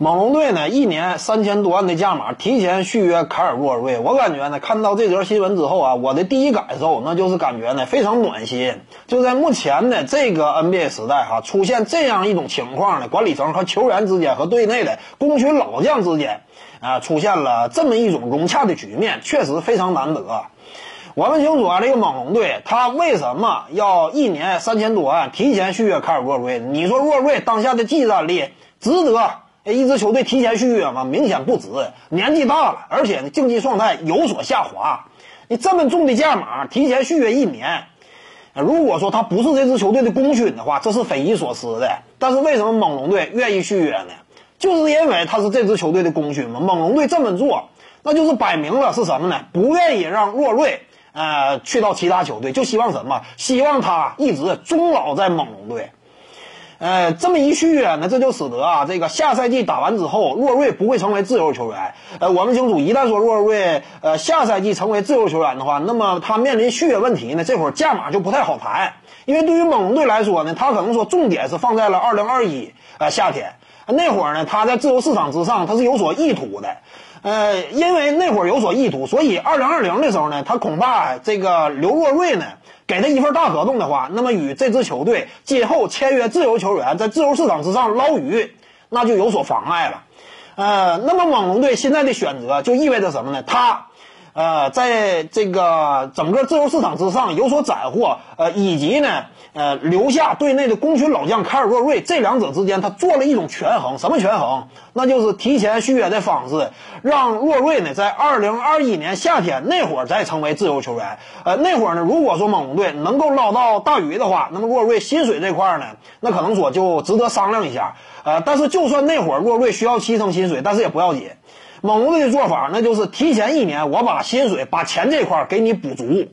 猛龙队呢，一年三千多万的价码提前续约凯尔沃尔瑞，我感觉呢，看到这则新闻之后啊，我的第一感受那就是感觉呢非常暖心。就在目前的这个 NBA 时代哈，出现这样一种情况呢，管理层和球员之间和队内的功勋老将之间啊，出现了这么一种融洽的局面，确实非常难得。我们清楚啊，这个猛龙队他为什么要一年三千多万提前续约凯尔沃尔瑞？你说沃尔瑞当下的技战力值得？一支球队提前续约嘛？明显不值，年纪大了，而且呢竞技状态有所下滑。你这么重的价码提前续约一年，如果说他不是这支球队的功勋的话，这是匪夷所思的。但是为什么猛龙队愿意续约呢？就是因为他是这支球队的功勋嘛。猛龙队这么做，那就是摆明了是什么呢？不愿意让洛瑞呃去到其他球队，就希望什么？希望他一直终老在猛龙队。呃，这么一续约呢，这就使得啊，这个下赛季打完之后，洛瑞不会成为自由球员。呃，我们清楚，一旦说洛瑞呃下赛季成为自由球员的话，那么他面临续约问题呢，这会儿价码就不太好谈。因为对于猛龙队来说呢，他可能说重点是放在了二零二一呃夏天那会儿呢，他在自由市场之上他是有所意图的。呃，因为那会儿有所意图，所以二零二零的时候呢，他恐怕这个刘若瑞呢。给他一份大合同的话，那么与这支球队今后签约自由球员，在自由市场之上捞鱼，那就有所妨碍了。呃，那么猛龙队现在的选择就意味着什么呢？他。呃，在这个整个自由市场之上有所斩获，呃，以及呢，呃，留下队内的功勋老将凯尔沃瑞，这两者之间他做了一种权衡，什么权衡？那就是提前续约的方式，让洛瑞呢在二零二一年夏天那会儿再成为自由球员。呃，那会儿呢，如果说猛龙队能够捞到大鱼的话，那么洛瑞薪水这块呢，那可能说就值得商量一下。呃，但是就算那会儿洛瑞需要牺牲薪水，但是也不要紧。猛龙队的做法，那就是提前一年，我把薪水、把钱这块给你补足，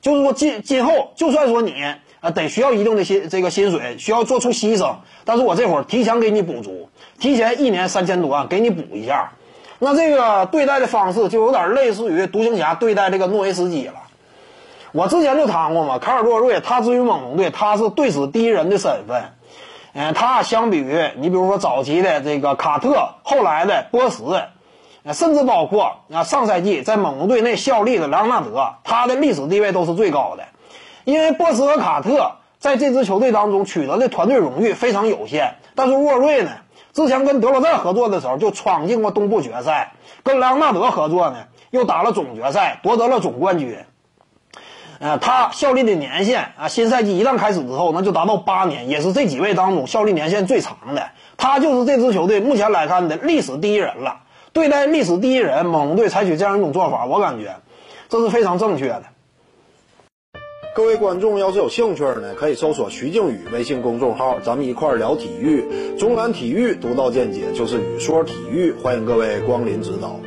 就是说今今后就算说你啊得需要一定的薪这个薪水，需要做出牺牲，但是我这会儿提前给你补足，提前一年三千多万给你补一下，那这个对待的方式就有点类似于独行侠对待这个诺维斯基了。我之前就谈过嘛，卡尔洛瑞他至于猛龙队，他是队史第一人的身份，嗯，他相比于你比如说早期的这个卡特，后来的波什。啊甚至包括啊，上赛季在猛龙队内效力的莱昂纳德，他的历史地位都是最高的。因为波斯和卡特在这支球队当中取得的团队荣誉非常有限，但是沃瑞呢，之前跟德罗赞合作的时候就闯进过东部决赛，跟莱昂纳德合作呢又打了总决赛，夺得了总冠军。呃，他效力的年限啊，新赛季一旦开始之后，那就达到八年，也是这几位当中效力年限最长的。他就是这支球队目前来看的历史第一人了。对待历史第一人猛龙队采取这样一种做法，我感觉这是非常正确的。各位观众要是有兴趣呢，可以搜索徐静宇微信公众号，咱们一块儿聊体育。中南体育独到见解就是语说体育，欢迎各位光临指导。